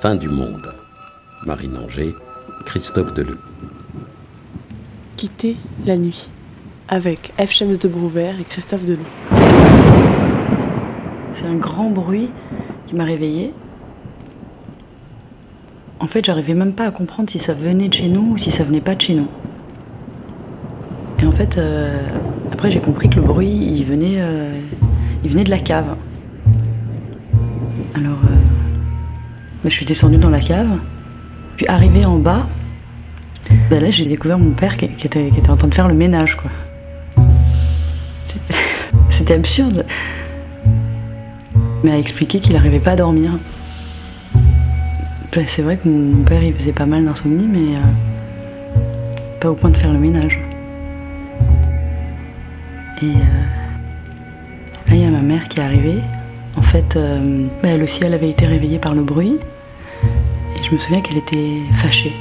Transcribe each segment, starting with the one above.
Fin du monde. Marine Anger, Christophe Deleu. Quitter la nuit. Avec F. Chems de Brouvert et Christophe Deleu. C'est un grand bruit qui m'a réveillée. En fait, j'arrivais même pas à comprendre si ça venait de chez nous ou si ça venait pas de chez nous. Et en fait, euh, après j'ai compris que le bruit, il venait, euh, il venait de la cave. Alors, euh, je suis descendue dans la cave, puis arrivée en bas, bah, là j'ai découvert mon père qui, était, en train de faire le ménage, quoi. C'était absurde. Il m'a expliqué qu'il n'arrivait pas à dormir. Bah, c'est vrai que mon père il faisait pas mal d'insomnie, mais euh, pas au point de faire le ménage. Et euh, là, il y a ma mère qui est arrivée. En fait, euh, bah, elle aussi, elle avait été réveillée par le bruit. Je me souviens qu'elle était fâchée.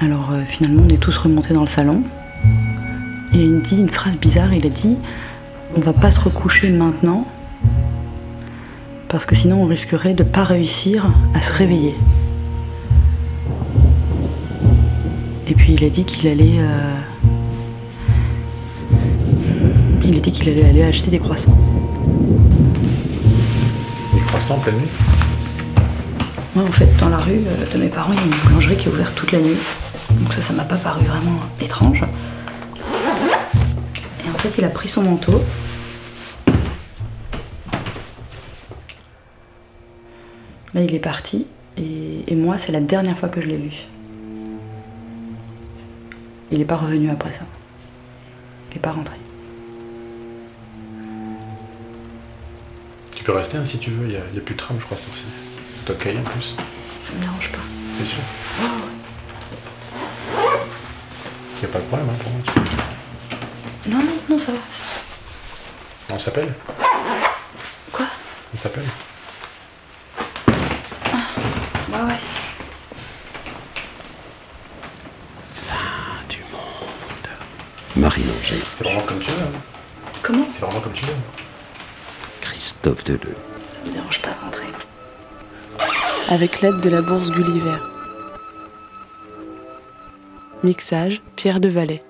Alors euh, finalement, on est tous remontés dans le salon. Et il dit une phrase bizarre. Il a dit On va pas se recoucher maintenant parce que sinon on risquerait de pas réussir à se réveiller. Et puis il a dit qu'il allait. euh, Il a dit qu'il allait aller acheter des croissants. En nuit Moi, en fait, dans la rue euh, de mes parents, il y a une boulangerie qui est ouverte toute la nuit. Donc ça, ça m'a pas paru vraiment étrange. Et en fait, il a pris son manteau. Là, il est parti. Et, et moi, c'est la dernière fois que je l'ai vu. Il n'est pas revenu après ça. Il n'est pas rentré. Peux rester hein, si tu veux, il n'y a, il y a plus de tram, je crois, sur. Toi de cahier en plus, Ça me dérange pas. c'est sûr. Il n'y a pas de problème hein, pour moi. tu- Non, non, non, ça va. On s'appelle Quoi? On s'appelle Ouais, ouais. Fin du monde. Marine Anger, C'est vraiment comme tu veux. hein. Comment? C'est vraiment comme tu veux. Christophe Deleu. Me dérange pas de rentrer. Avec l'aide de la bourse Gulliver. Mixage Pierre de Valais.